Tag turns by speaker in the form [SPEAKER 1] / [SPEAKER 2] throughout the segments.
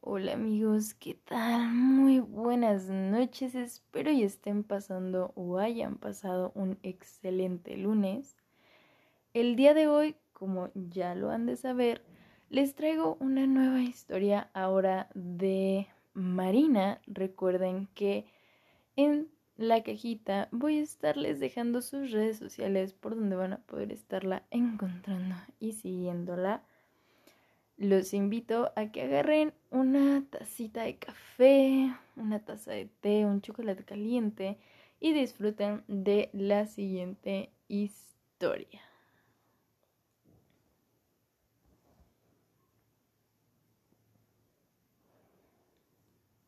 [SPEAKER 1] Hola amigos, ¿qué tal? Muy buenas noches, espero y estén pasando o hayan pasado un excelente lunes. El día de hoy, como ya lo han de saber, les traigo una nueva historia ahora de Marina. Recuerden que en la cajita voy a estarles dejando sus redes sociales por donde van a poder estarla encontrando y siguiéndola los invito a que agarren una tacita de café, una taza de té, un chocolate caliente y disfruten de la siguiente historia.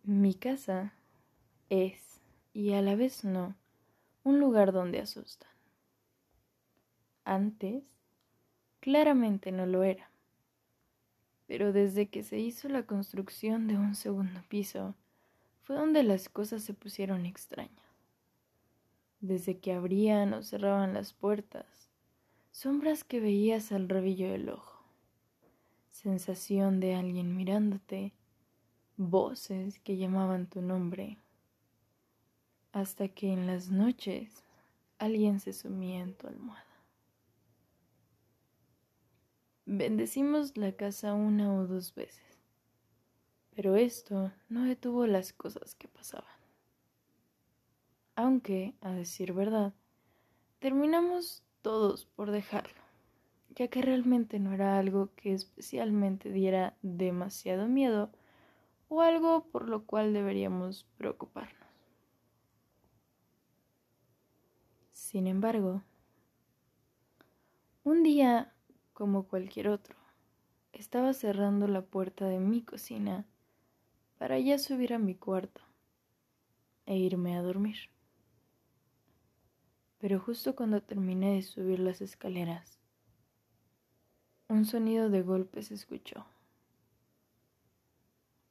[SPEAKER 1] Mi casa es, y a la vez no, un lugar donde asustan. Antes, claramente no lo era pero desde que se hizo la construcción de un segundo piso fue donde las cosas se pusieron extrañas. Desde que abrían o cerraban las puertas, sombras que veías al rabillo del ojo, sensación de alguien mirándote, voces que llamaban tu nombre, hasta que en las noches alguien se sumía en tu almohada. Bendecimos la casa una o dos veces, pero esto no detuvo las cosas que pasaban. Aunque, a decir verdad, terminamos todos por dejarlo, ya que realmente no era algo que especialmente diera demasiado miedo o algo por lo cual deberíamos preocuparnos. Sin embargo, un día como cualquier otro. Estaba cerrando la puerta de mi cocina para ya subir a mi cuarto e irme a dormir. Pero justo cuando terminé de subir las escaleras, un sonido de golpe se escuchó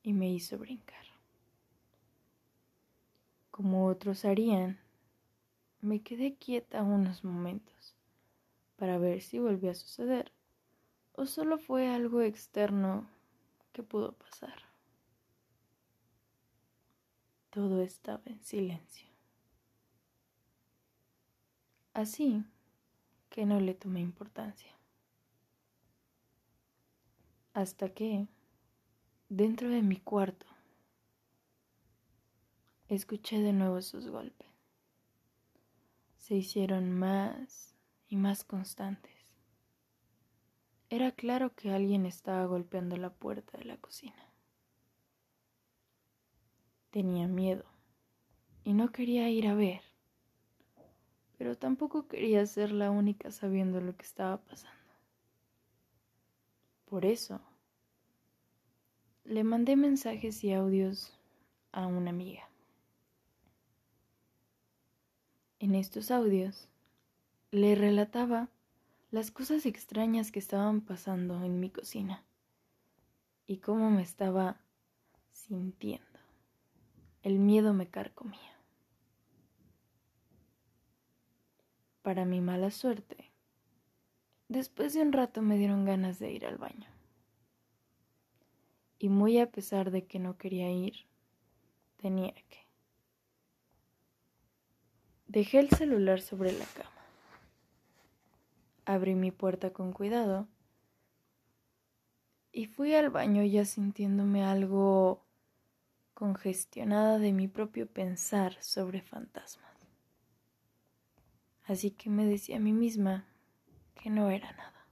[SPEAKER 1] y me hizo brincar. Como otros harían, me quedé quieta unos momentos para ver si volvía a suceder ¿O solo fue algo externo que pudo pasar? Todo estaba en silencio. Así que no le tomé importancia. Hasta que, dentro de mi cuarto, escuché de nuevo sus golpes. Se hicieron más y más constantes. Era claro que alguien estaba golpeando la puerta de la cocina. Tenía miedo y no quería ir a ver, pero tampoco quería ser la única sabiendo lo que estaba pasando. Por eso, le mandé mensajes y audios a una amiga. En estos audios, le relataba las cosas extrañas que estaban pasando en mi cocina y cómo me estaba sintiendo. El miedo me carcomía. Para mi mala suerte, después de un rato me dieron ganas de ir al baño. Y muy a pesar de que no quería ir, tenía que. Dejé el celular sobre la cama Abrí mi puerta con cuidado y fui al baño ya sintiéndome algo congestionada de mi propio pensar sobre fantasmas. Así que me decía a mí misma que no era nada.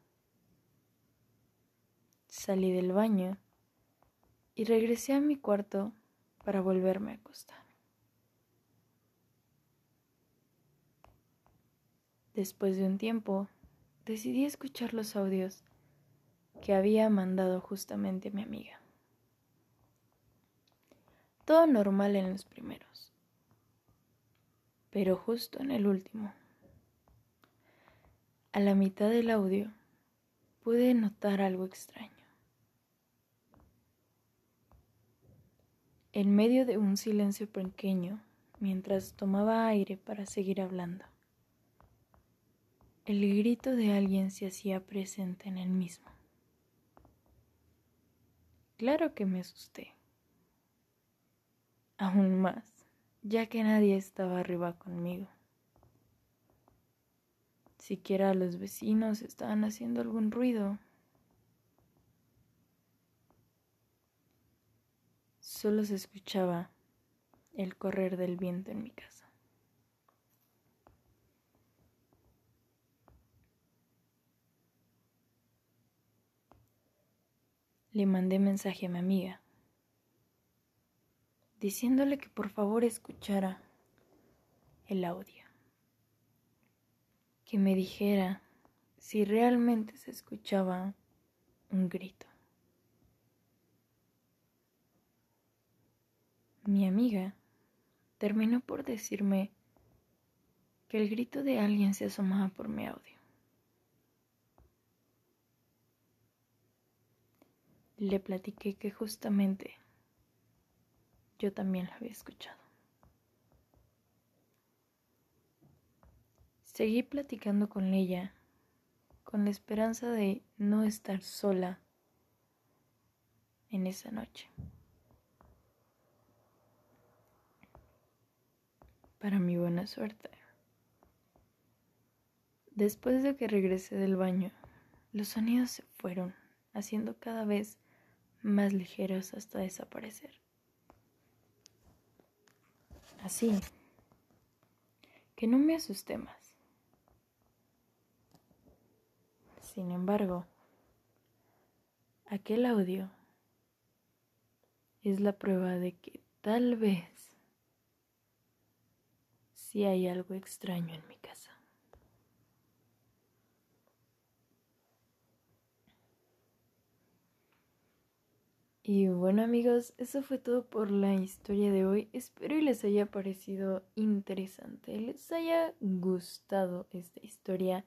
[SPEAKER 1] Salí del baño y regresé a mi cuarto para volverme a acostar. Después de un tiempo, decidí escuchar los audios que había mandado justamente mi amiga. Todo normal en los primeros, pero justo en el último, a la mitad del audio, pude notar algo extraño. En medio de un silencio pequeño, mientras tomaba aire para seguir hablando, el grito de alguien se hacía presente en el mismo. Claro que me asusté, aún más, ya que nadie estaba arriba conmigo. Siquiera los vecinos estaban haciendo algún ruido. Solo se escuchaba el correr del viento en mi casa. Le mandé mensaje a mi amiga, diciéndole que por favor escuchara el audio, que me dijera si realmente se escuchaba un grito. Mi amiga terminó por decirme que el grito de alguien se asomaba por mi audio. Le platiqué que justamente yo también lo había escuchado. Seguí platicando con ella con la esperanza de no estar sola en esa noche. Para mi buena suerte. Después de que regresé del baño, los sonidos se fueron, haciendo cada vez más ligeros hasta desaparecer. Así que no me asusté más. Sin embargo, aquel audio es la prueba de que tal vez sí hay algo extraño en mi casa. Y bueno amigos, eso fue todo por la historia de hoy. Espero y les haya parecido interesante, les haya gustado esta historia.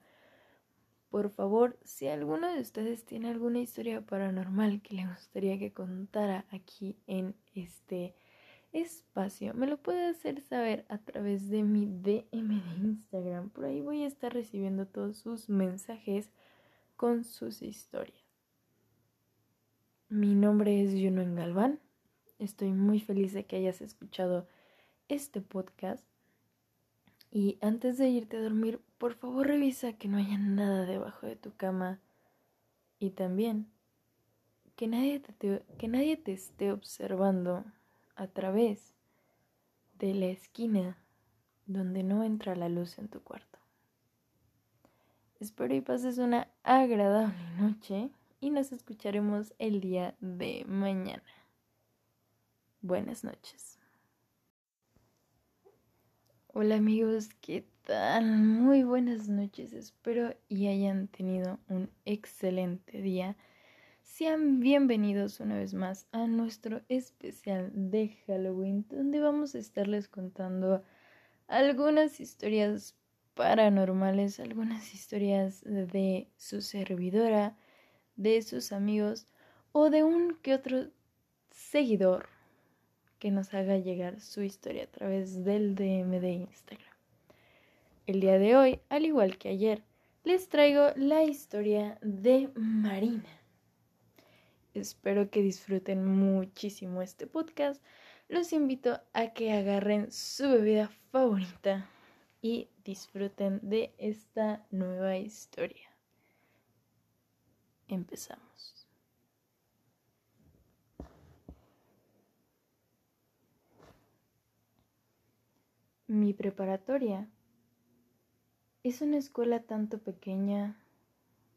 [SPEAKER 1] Por favor, si alguno de ustedes tiene alguna historia paranormal que le gustaría que contara aquí en este espacio, me lo puede hacer saber a través de mi DM de Instagram. Por ahí voy a estar recibiendo todos sus mensajes con sus historias. Mi nombre es Juno Galván. Estoy muy feliz de que hayas escuchado este podcast. Y antes de irte a dormir, por favor revisa que no haya nada debajo de tu cama. Y también que nadie te, que nadie te esté observando a través de la esquina donde no entra la luz en tu cuarto. Espero y pases una agradable noche y nos escucharemos el día de mañana. Buenas noches. Hola amigos, ¿qué tal? Muy buenas noches, espero y hayan tenido un excelente día. Sean bienvenidos una vez más a nuestro especial de Halloween, donde vamos a estarles contando algunas historias paranormales, algunas historias de su servidora, de sus amigos o de un que otro seguidor que nos haga llegar su historia a través del DM de Instagram. El día de hoy, al igual que ayer, les traigo la historia de Marina. Espero que disfruten muchísimo este podcast. Los invito a que agarren su bebida favorita y disfruten de esta nueva historia empezamos. Mi preparatoria es una escuela tanto pequeña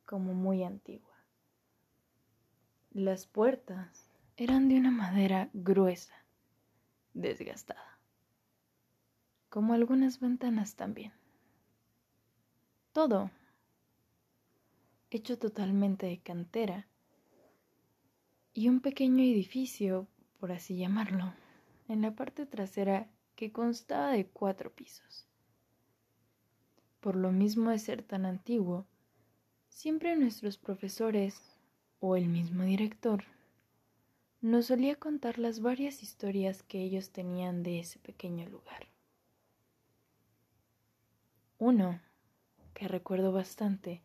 [SPEAKER 1] como muy antigua. Las puertas eran de una madera gruesa, desgastada, como algunas ventanas también. Todo hecho totalmente de cantera, y un pequeño edificio, por así llamarlo, en la parte trasera que constaba de cuatro pisos. Por lo mismo de ser tan antiguo, siempre nuestros profesores o el mismo director nos solía contar las varias historias que ellos tenían de ese pequeño lugar. Uno, que recuerdo bastante,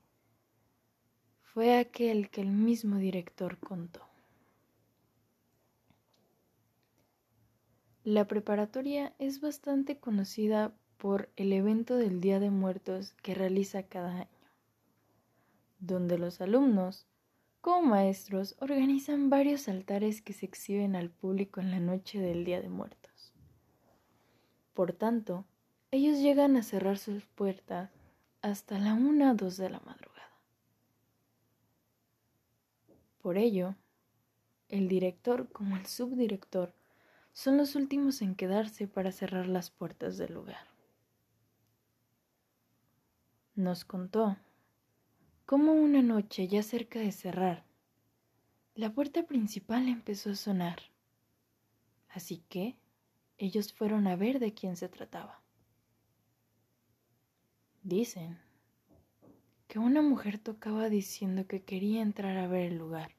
[SPEAKER 1] fue aquel que el mismo director contó. La preparatoria es bastante conocida por el evento del Día de Muertos que realiza cada año, donde los alumnos, como maestros, organizan varios altares que se exhiben al público en la noche del Día de Muertos. Por tanto, ellos llegan a cerrar sus puertas hasta la una o dos de la madrugada. Por ello, el director como el subdirector son los últimos en quedarse para cerrar las puertas del lugar. Nos contó cómo una noche ya cerca de cerrar, la puerta principal empezó a sonar. Así que ellos fueron a ver de quién se trataba. Dicen que una mujer tocaba diciendo que quería entrar a ver el lugar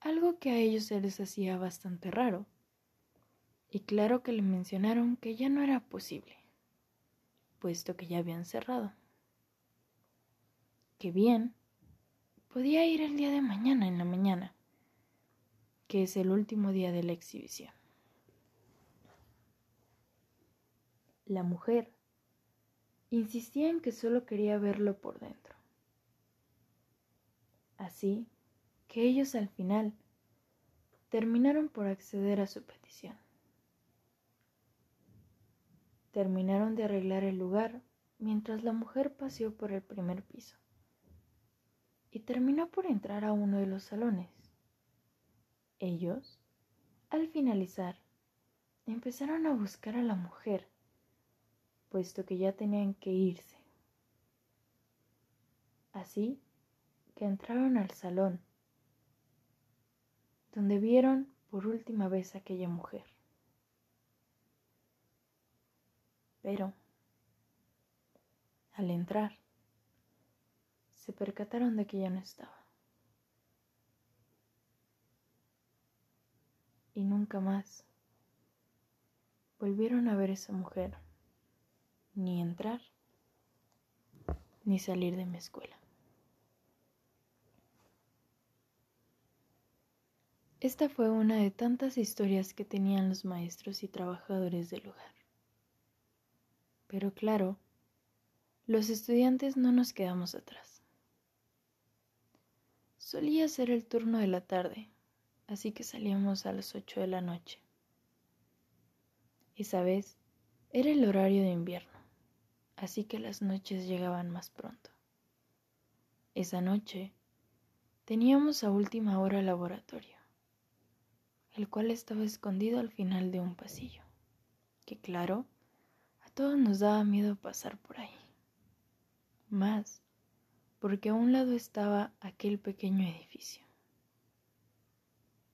[SPEAKER 1] algo que a ellos se les hacía bastante raro. Y claro que le mencionaron que ya no era posible, puesto que ya habían cerrado. Que bien, podía ir el día de mañana en la mañana, que es el último día de la exhibición. La mujer insistía en que solo quería verlo por dentro. Así que ellos al final terminaron por acceder a su petición. Terminaron de arreglar el lugar mientras la mujer paseó por el primer piso y terminó por entrar a uno de los salones. Ellos, al finalizar, empezaron a buscar a la mujer, puesto que ya tenían que irse. Así que entraron al salón donde vieron por última vez a aquella mujer. Pero, al entrar, se percataron de que ya no estaba. Y nunca más volvieron a ver a esa mujer, ni entrar, ni salir de mi escuela. Esta fue una de tantas historias que tenían los maestros y trabajadores del lugar. Pero claro, los estudiantes no nos quedamos atrás. Solía ser el turno de la tarde, así que salíamos a las ocho de la noche. Esa vez era el horario de invierno, así que las noches llegaban más pronto. Esa noche teníamos a última hora laboratorio el cual estaba escondido al final de un pasillo, que claro, a todos nos daba miedo pasar por ahí. Más, porque a un lado estaba aquel pequeño edificio.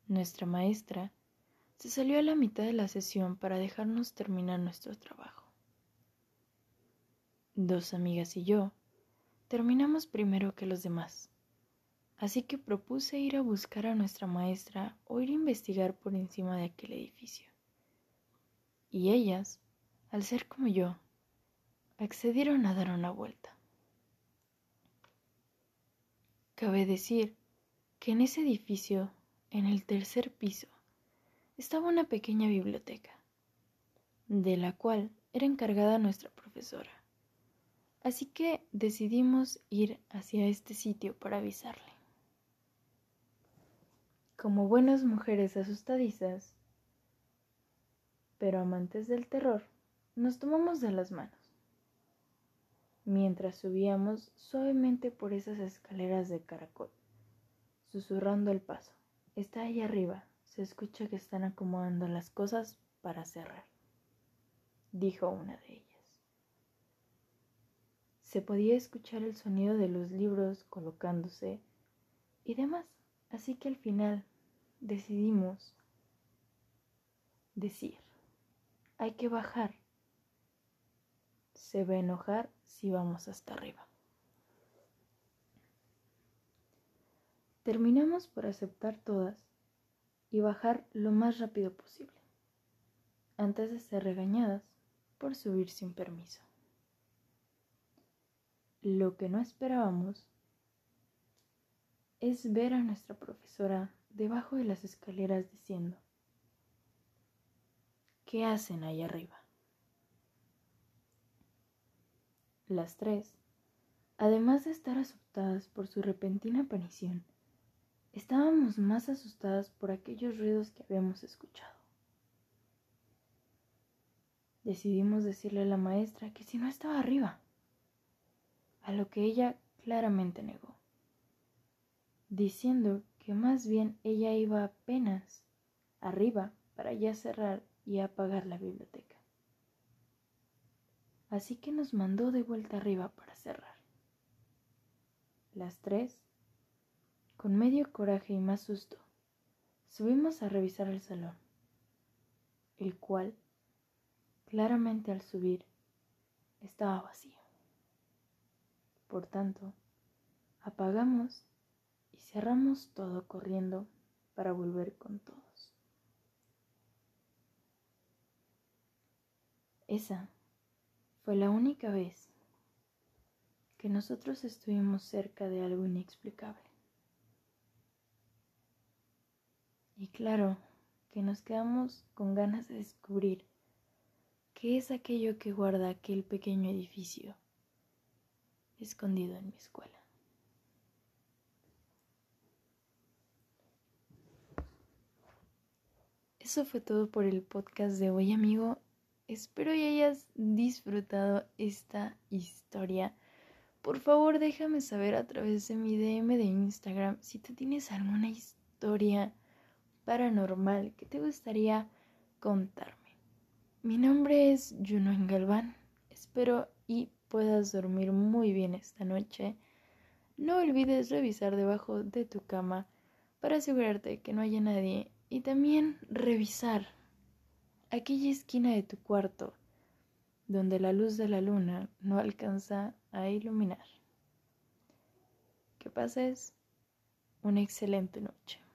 [SPEAKER 1] Nuestra maestra se salió a la mitad de la sesión para dejarnos terminar nuestro trabajo. Dos amigas y yo terminamos primero que los demás así que propuse ir a buscar a nuestra maestra o ir a investigar por encima de aquel edificio. Y ellas, al ser como yo, accedieron a dar una vuelta. Cabe decir que en ese edificio, en el tercer piso, estaba una pequeña biblioteca, de la cual era encargada nuestra profesora. Así que decidimos ir hacia este sitio para avisarle. Como buenas mujeres asustadizas, pero amantes del terror, nos tomamos de las manos. Mientras subíamos suavemente por esas escaleras de caracol, susurrando el paso. Está ahí arriba, se escucha que están acomodando las cosas para cerrar, dijo una de ellas. Se podía escuchar el sonido de los libros colocándose y demás. Así que al final decidimos decir, hay que bajar. Se va a enojar si vamos hasta arriba. Terminamos por aceptar todas y bajar lo más rápido posible, antes de ser regañadas por subir sin permiso. Lo que no esperábamos es ver a nuestra profesora debajo de las escaleras diciendo, ¿qué hacen ahí arriba? Las tres, además de estar asustadas por su repentina aparición, estábamos más asustadas por aquellos ruidos que habíamos escuchado. Decidimos decirle a la maestra que si no estaba arriba, a lo que ella claramente negó, diciendo que más bien ella iba apenas arriba para ya cerrar y apagar la biblioteca. Así que nos mandó de vuelta arriba para cerrar. Las tres, con medio coraje y más susto, subimos a revisar el salón, el cual Claramente al subir estaba vacío. Por tanto, apagamos cerramos todo corriendo para volver con todos. Esa fue la única vez que nosotros estuvimos cerca de algo inexplicable. Y claro que nos quedamos con ganas de descubrir ¿Qué es aquello que guarda aquel pequeño edificio escondido en mi escuela? Eso fue todo por el podcast de hoy, amigo. Espero que hayas disfrutado esta historia. Por favor, déjame saber a través de mi DM de Instagram si tú tienes alguna historia paranormal que te gustaría contarme. Mi nombre es Juno Galván. Espero y puedas dormir muy bien esta noche. No olvides revisar debajo de tu cama para asegurarte que no haya nadie y también revisar aquella esquina de tu cuarto donde la luz de la luna no alcanza a iluminar. Que pases una excelente noche.